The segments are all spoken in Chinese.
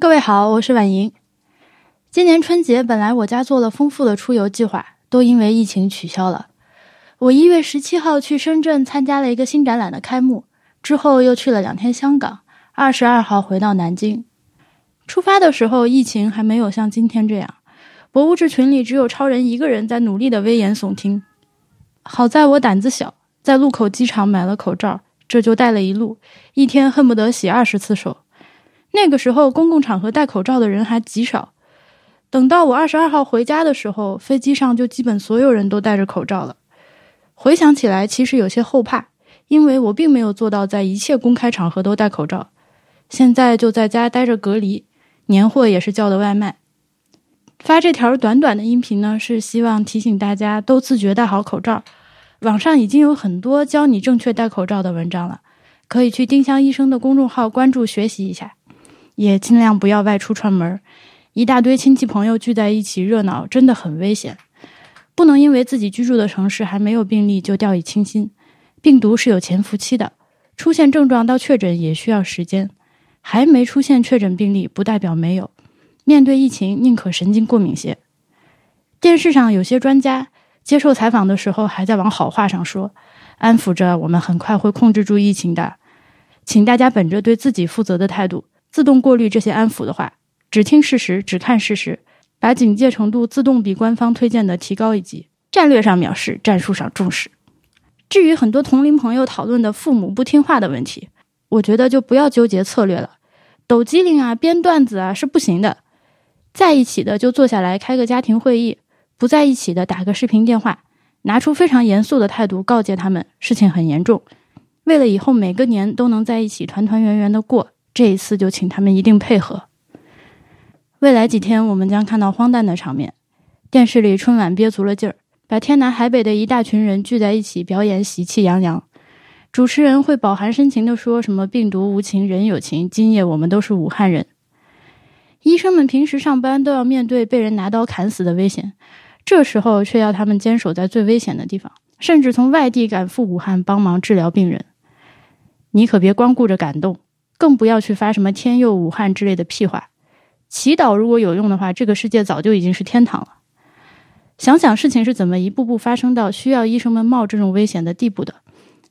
各位好，我是婉莹。今年春节本来我家做了丰富的出游计划，都因为疫情取消了。我一月十七号去深圳参加了一个新展览的开幕，之后又去了两天香港，二十二号回到南京。出发的时候，疫情还没有像今天这样，博物志群里只有超人一个人在努力的危言耸听。好在我胆子小，在路口机场买了口罩，这就戴了一路，一天恨不得洗二十次手。那个时候，公共场合戴口罩的人还极少。等到我二十二号回家的时候，飞机上就基本所有人都戴着口罩了。回想起来，其实有些后怕，因为我并没有做到在一切公开场合都戴口罩。现在就在家待着隔离，年货也是叫的外卖。发这条短短的音频呢，是希望提醒大家都自觉戴好口罩。网上已经有很多教你正确戴口罩的文章了，可以去丁香医生的公众号关注学习一下，也尽量不要外出串门。一大堆亲戚朋友聚在一起热闹，真的很危险。不能因为自己居住的城市还没有病例就掉以轻心。病毒是有潜伏期的，出现症状到确诊也需要时间。还没出现确诊病例，不代表没有。面对疫情，宁可神经过敏些。电视上有些专家接受采访的时候，还在往好话上说，安抚着我们很快会控制住疫情的。请大家本着对自己负责的态度，自动过滤这些安抚的话。只听事实，只看事实，把警戒程度自动比官方推荐的提高一级。战略上藐视，战术上重视。至于很多同龄朋友讨论的父母不听话的问题，我觉得就不要纠结策略了。抖机灵啊，编段子啊是不行的。在一起的就坐下来开个家庭会议，不在一起的打个视频电话，拿出非常严肃的态度告诫他们事情很严重。为了以后每个年都能在一起团团圆圆的过，这一次就请他们一定配合。未来几天，我们将看到荒诞的场面。电视里春晚憋足了劲儿，把天南海北的一大群人聚在一起表演喜气洋洋。主持人会饱含深情地说什么“病毒无情，人有情”，今夜我们都是武汉人。医生们平时上班都要面对被人拿刀砍死的危险，这时候却要他们坚守在最危险的地方，甚至从外地赶赴武汉帮忙治疗病人。你可别光顾着感动，更不要去发什么“天佑武汉”之类的屁话。祈祷如果有用的话，这个世界早就已经是天堂了。想想事情是怎么一步步发生到需要医生们冒这种危险的地步的。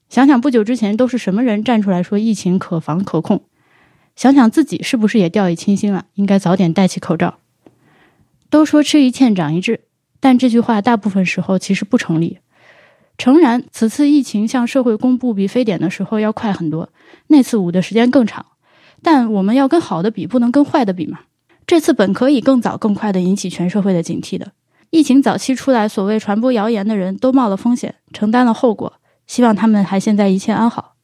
想想不久之前都是什么人站出来说疫情可防可控。想想自己是不是也掉以轻心了，应该早点戴起口罩。都说吃一堑长一智，但这句话大部分时候其实不成立。诚然，此次疫情向社会公布比非典的时候要快很多，那次捂的时间更长。但我们要跟好的比，不能跟坏的比嘛。这次本可以更早、更快的引起全社会的警惕的。疫情早期出来，所谓传播谣言的人都冒了风险，承担了后果。希望他们还现在一切安好。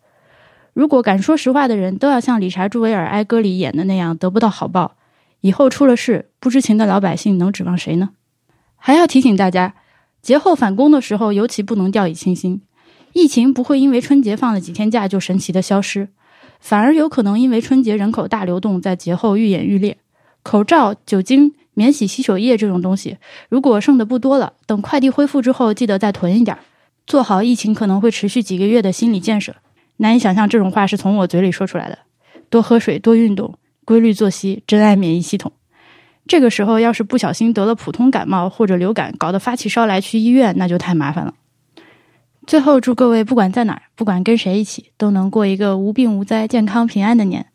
如果敢说实话的人都要像理查·朱维尔《哀歌》里演的那样得不到好报，以后出了事，不知情的老百姓能指望谁呢？还要提醒大家，节后返工的时候尤其不能掉以轻心。疫情不会因为春节放了几天假就神奇的消失，反而有可能因为春节人口大流动，在节后愈演愈烈。口罩、酒精、免洗洗手液这种东西，如果剩的不多了，等快递恢复之后，记得再囤一点，做好疫情可能会持续几个月的心理建设。难以想象这种话是从我嘴里说出来的。多喝水，多运动，规律作息，珍爱免疫系统。这个时候要是不小心得了普通感冒或者流感，搞得发起烧来去医院，那就太麻烦了。最后祝各位不管在哪儿，不管跟谁一起，都能过一个无病无灾、健康平安的年。